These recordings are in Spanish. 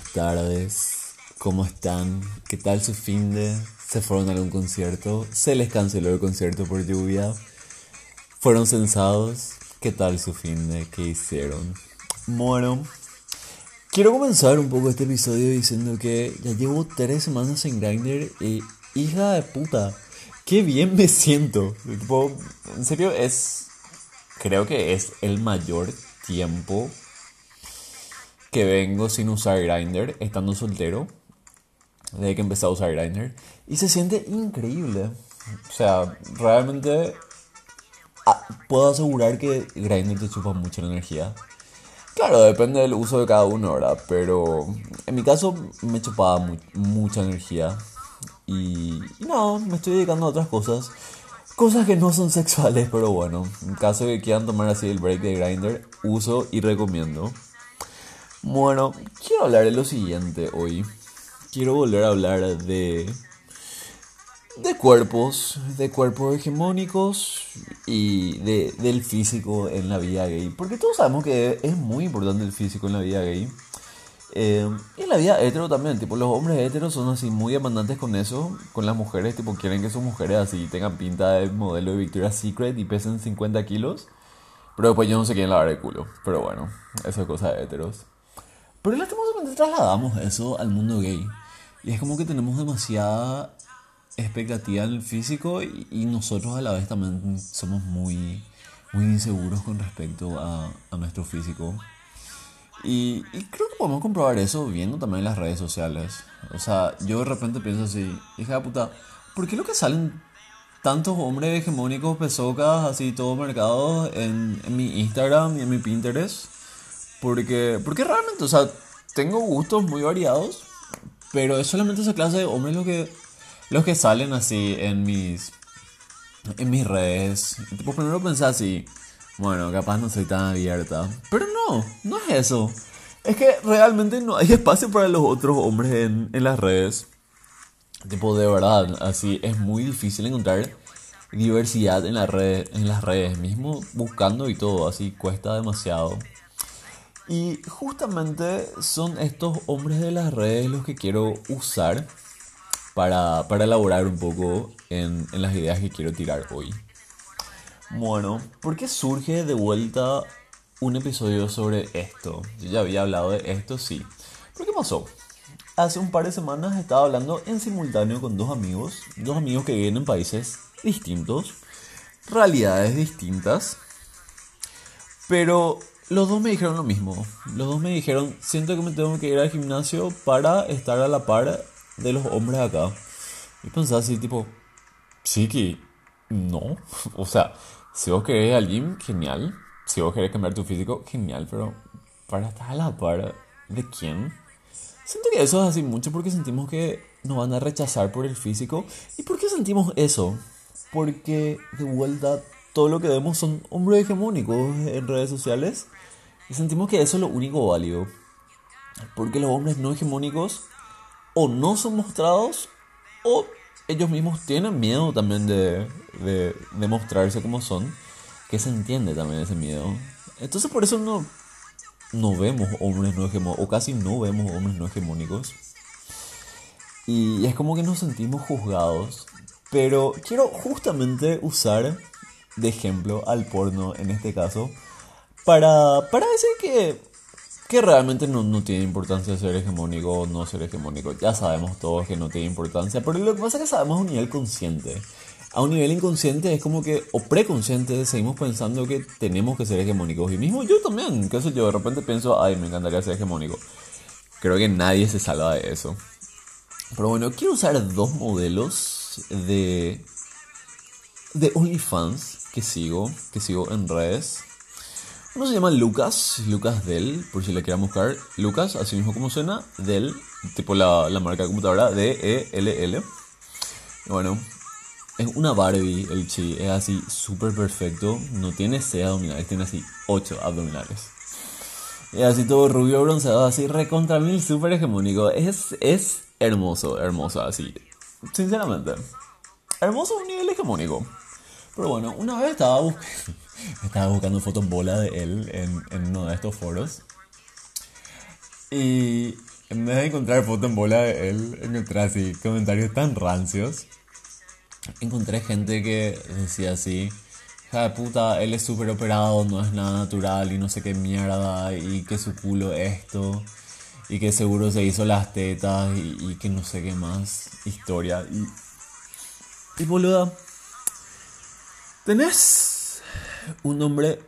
Buenas tardes. ¿Cómo están? ¿Qué tal su fin de? ¿Se fueron a algún concierto? ¿Se les canceló el concierto por lluvia? ¿Fueron censados? ¿Qué tal su fin de? ¿Qué hicieron? Bueno, quiero comenzar un poco este episodio diciendo que ya llevo tres semanas en Grindr y hija de puta, qué bien me siento. En serio es, creo que es el mayor tiempo que vengo sin usar Grindr, estando soltero, desde que empecé a usar Grindr, y se siente increíble. O sea, realmente ah, puedo asegurar que Grindr te chupa mucha energía. Claro, depende del uso de cada uno, ¿verdad? Pero en mi caso me chupaba mucha energía. Y, y no, me estoy dedicando a otras cosas. Cosas que no son sexuales, pero bueno, en caso de que quieran tomar así el break de Grindr, uso y recomiendo. Bueno, quiero hablar de lo siguiente hoy. Quiero volver a hablar de. de cuerpos, de cuerpos hegemónicos y de, del físico en la vida gay. Porque todos sabemos que es muy importante el físico en la vida gay. Eh, y en la vida hetero también, tipo, los hombres heteros son así muy demandantes con eso, con las mujeres, tipo, quieren que sus mujeres así tengan pinta de modelo de Victoria's Secret y pesen 50 kilos. Pero después yo no sé quién lavar el culo. Pero bueno, eso es cosa de heteros. Pero lastimosamente trasladamos eso al mundo gay. Y es como que tenemos demasiada expectativa en el físico y, nosotros a la vez también somos muy, muy inseguros con respecto a, a nuestro físico. Y, creo que podemos comprobar eso viendo también las redes sociales. O sea, yo de repente pienso así, hija de puta, ¿por qué lo que salen tantos hombres hegemónicos, pesocas, así, todo mercado en, en mi Instagram y en mi Pinterest? Porque, porque realmente, o sea, tengo gustos muy variados, pero es solamente esa clase de hombres los que, los que salen así en mis, en mis redes. Tipo, primero pensé así, bueno, capaz no soy tan abierta. Pero no, no es eso. Es que realmente no hay espacio para los otros hombres en, en las redes. Tipo, de verdad, así es muy difícil encontrar diversidad en, la red, en las redes, mismo buscando y todo, así cuesta demasiado. Y justamente son estos hombres de las redes los que quiero usar para, para elaborar un poco en, en, las ideas que quiero tirar hoy. Bueno, ¿por qué surge de vuelta un episodio sobre esto? Yo ya había hablado de esto, sí. ¿Pero qué pasó? Hace un par de semanas estaba hablando en simultáneo con dos amigos, dos amigos que viven en países distintos, realidades distintas, pero los dos me dijeron lo mismo. Los dos me dijeron, siento que me tengo que ir al gimnasio para estar a la par de los hombres acá. Y pensaba así, tipo, sí que no. O sea, si vos querés ir al gym, genial. Si vos querés cambiar tu físico, genial. Pero para estar a la par de quién. Siento que eso es así mucho porque sentimos que nos van a rechazar por el físico. ¿Y por qué sentimos eso? Porque de vuelta todo lo que vemos son hombres hegemónicos en redes sociales y sentimos que eso es lo único válido. Porque los hombres no hegemónicos o no son mostrados o ellos mismos tienen miedo también de, de, mostrarse como son. Que se entiende también ese miedo. Entonces por eso no, no vemos hombres no hegemónicos, o casi no vemos hombres no hegemónicos. Y es como que nos sentimos juzgados. Pero quiero justamente usar de ejemplo al porno en este caso para, para decir que, que realmente no, no, tiene importancia ser hegemónico o no ser hegemónico. Ya sabemos todos que no tiene importancia, pero lo que pasa es que sabemos a un nivel consciente. A un nivel inconsciente es como que, o preconsciente, seguimos pensando que tenemos que ser hegemónicos. Y mismo yo también, que eso yo de repente pienso, ay, me encantaría ser hegemónico. Creo que nadie se salva de eso. Pero bueno, quiero usar dos modelos de, de OnlyFans que sigo, que sigo en redes. Uno se llama Lucas, Lucas Dell, por si le quieran buscar. Lucas, así mismo como suena, Dell, tipo la, la marca de computadora, D-E-L-L. Bueno, es una Barbie el chi, es así súper perfecto. No tiene 6 abdominales, tiene así 8 abdominales. Es así todo rubio, bronceado, así recontra mil, súper hegemónico. Es, es hermoso, hermoso, así. Sinceramente. Hermoso a un nivel hegemónico. Pero bueno, una vez estaba buscando estaba buscando fotos bola de él en, en uno de estos foros. Y en vez de encontrar foto en bola de él, encontré así comentarios tan rancios. Encontré gente que decía así, hija de puta, él es súper operado, no es nada natural y no sé qué mierda, y que su culo esto, y que seguro se hizo las tetas, y, que no sé qué más, historia. Y, y boluda, tenés un hombre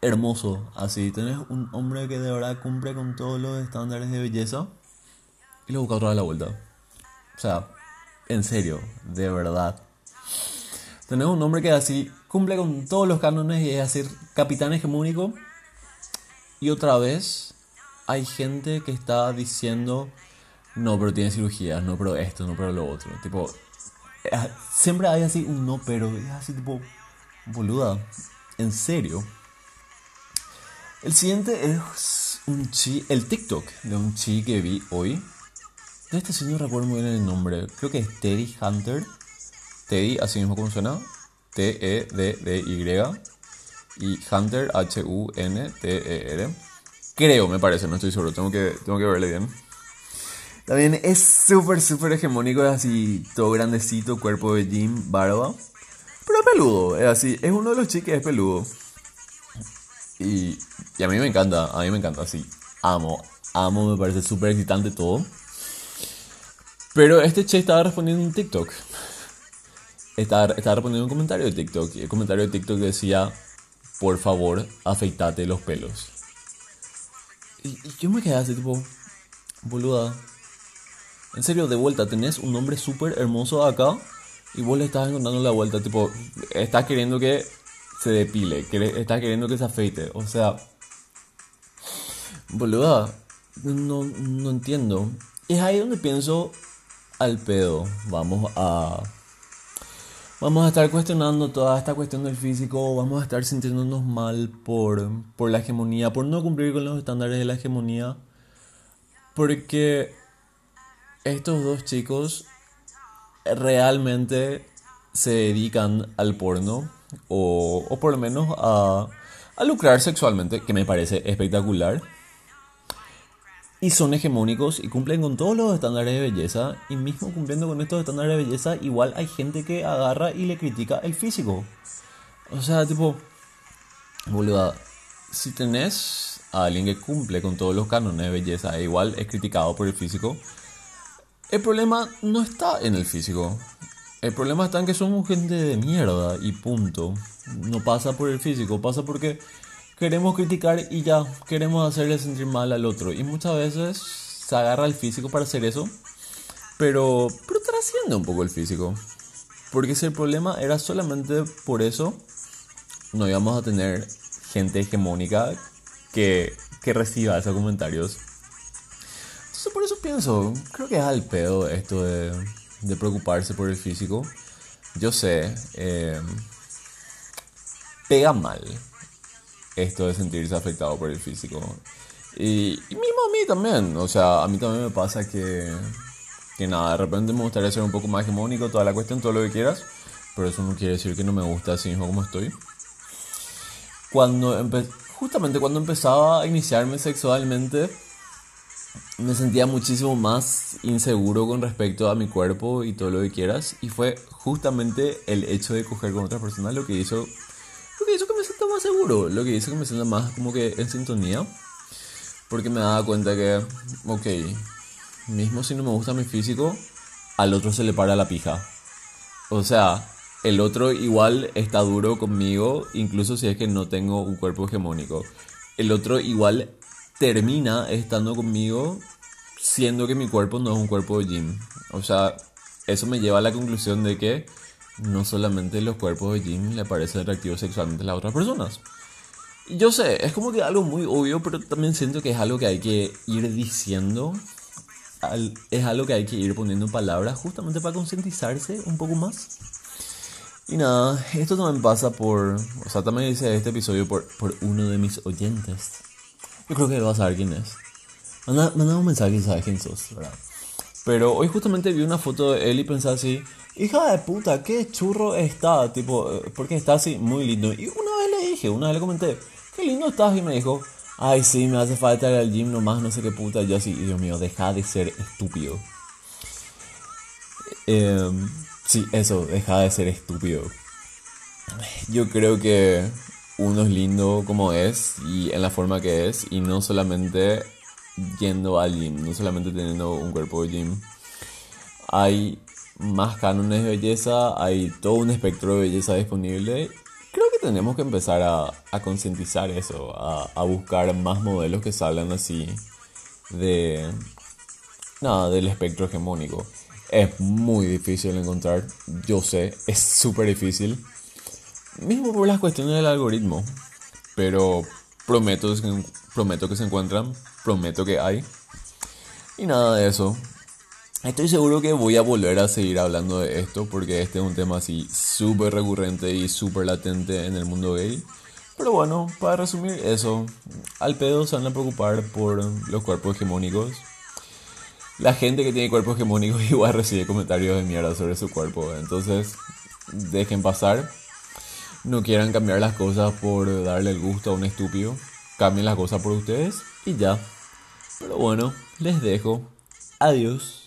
hermoso, así, tenés un hombre que de verdad cumple con todos los estándares de belleza, y lo busca otra vez la vuelta. O sea, en serio, de verdad. Tenés un hombre que así cumple con todos los cánones y es así capitán hegemónico. Y otra vez hay gente que está diciendo, no, pero tiene cirugía, no, pero esto, no, pero lo otro. Tipo, eh, siempre hay así un no, pero es así tipo, boluda, en serio. El siguiente es un chi, el TikTok de un chi que vi hoy. Este señor recuerdo muy bien el nombre, creo que es Teddy Hunter. Teddy, así mismo como suena, T-E-D-D-Y. Y Hunter, H-U-N-T-E-R. Creo, me parece, no estoy seguro, tengo que, tengo que verle bien. También es súper, súper hegemónico, es así, todo grandecito, cuerpo de Jim, barba. Peludo, es así, es uno de los chicos es peludo. Y, a mí me encanta, a mí me encanta, así, amo, amo, me parece súper excitante todo. Pero este che estaba respondiendo en TikTok estaba, estaba respondiendo un comentario de TikTok. Y el comentario de TikTok decía, por favor, afeitate los pelos. Y, yo me quedé así, tipo, boluda. En serio, de vuelta, tenés un nombre súper hermoso acá y vos le estás encontrando la vuelta, tipo, estás queriendo que se depile, estás queriendo que se afeite. O sea, boluda, no, no entiendo. Es ahí donde pienso al pedo. Vamos a vamos a estar cuestionando toda esta cuestión del físico, vamos a estar sintiéndonos mal por, por la hegemonía, por no cumplir con los estándares de la hegemonía, porque estos dos chicos realmente se dedican al porno o, o por lo menos a, a lucrar sexualmente, que me parece espectacular y son hegemónicos y cumplen con todos los estándares de belleza y mismo cumpliendo con estos estándares de belleza igual hay gente que agarra y le critica el físico. O sea, tipo, boluda, si tenés a alguien que cumple con todos los cánones de belleza e igual es criticado por el físico, el problema no está en el físico. El problema está en que somos gente de mierda y punto. No pasa por el físico, pasa porque queremos criticar y ya queremos hacerle sentir mal al otro. Y muchas veces se agarra el físico para hacer eso, pero, pero trasciende un poco el físico. Porque si el problema era solamente por eso, no íbamos a tener gente hegemónica que, que reciba esos comentarios. Pienso, creo que es al pedo esto de, preocuparse por el físico. Yo sé, eh, pega mal esto de sentirse afectado por el físico. Y, mismo a mí también, o sea, a mí también me pasa que, que nada, de repente me gustaría ser un poco más hegemónico, toda la cuestión, todo lo que quieras, pero eso no quiere decir que no me gusta así mismo como estoy. Cuando justamente cuando empezaba a iniciarme sexualmente, me sentía muchísimo más inseguro con respecto a mi cuerpo y todo lo que quieras, y fue justamente el hecho de coger con otra persona lo que hizo lo que hizo que me sienta más seguro, lo que hizo que me sienta más como que en sintonía. Porque me daba cuenta que, ok, mismo si no me gusta mi físico, al otro se le para la pija. O sea, el otro igual está duro conmigo, incluso si es que no tengo un cuerpo hegemónico. El otro igual termina estando conmigo siendo que mi cuerpo no es un cuerpo de gym. O sea, eso me lleva a la conclusión de que no solamente los cuerpos de Jim le parecen atractivos sexualmente a las otras personas. Yo sé, es como que algo muy obvio, pero también siento que es algo que hay que ir diciendo. Es algo que hay que ir poniendo en palabras justamente para concientizarse un poco más. Y nada, esto también pasa por. O sea, también dice este episodio por, por uno de mis oyentes. Yo creo que vas a saber quién es. Manda, manda un mensaje y sabes quién sos, ¿verdad? Pero hoy justamente vi una foto de él y pensé así, hija de puta, qué churro está, tipo, eh, porque está así muy lindo. Y una vez le dije, una vez le comenté, qué lindo estás, y me dijo, Ay, sí, me hace falta ir al gym nomás, no sé qué puta. Yo así, Dios mío, deja de ser estúpido. Em, sí, eso, deja de ser estúpido. Yo creo que uno es lindo como es y en la forma que es y no solamente yendo al gym, no solamente teniendo un cuerpo de gym. Hay más cánones de belleza, hay todo un espectro de belleza disponible. Creo que tenemos que empezar a, concientizar eso, a, a, buscar más modelos que salgan así de... Nada, del espectro hegemónico. Es muy difícil encontrar, yo sé, es súper difícil. Mismo por las cuestiones del algoritmo. Pero prometo, prometo que se encuentran, prometo que hay. Y nada de eso. Estoy seguro que voy a volver a seguir hablando de esto porque este es un tema así súper recurrente y súper latente en el mundo gay. Pero bueno, para resumir eso, al pedo se van a preocupar por los cuerpos hegemónicos. La gente que tiene cuerpos hegemónicos igual recibe comentarios de mierda sobre su cuerpo. Entonces, dejen pasar. No quieran cambiar las cosas por darle el gusto a un estúpido. Cambien las cosas por ustedes y ya. Pero bueno, les dejo. Adiós.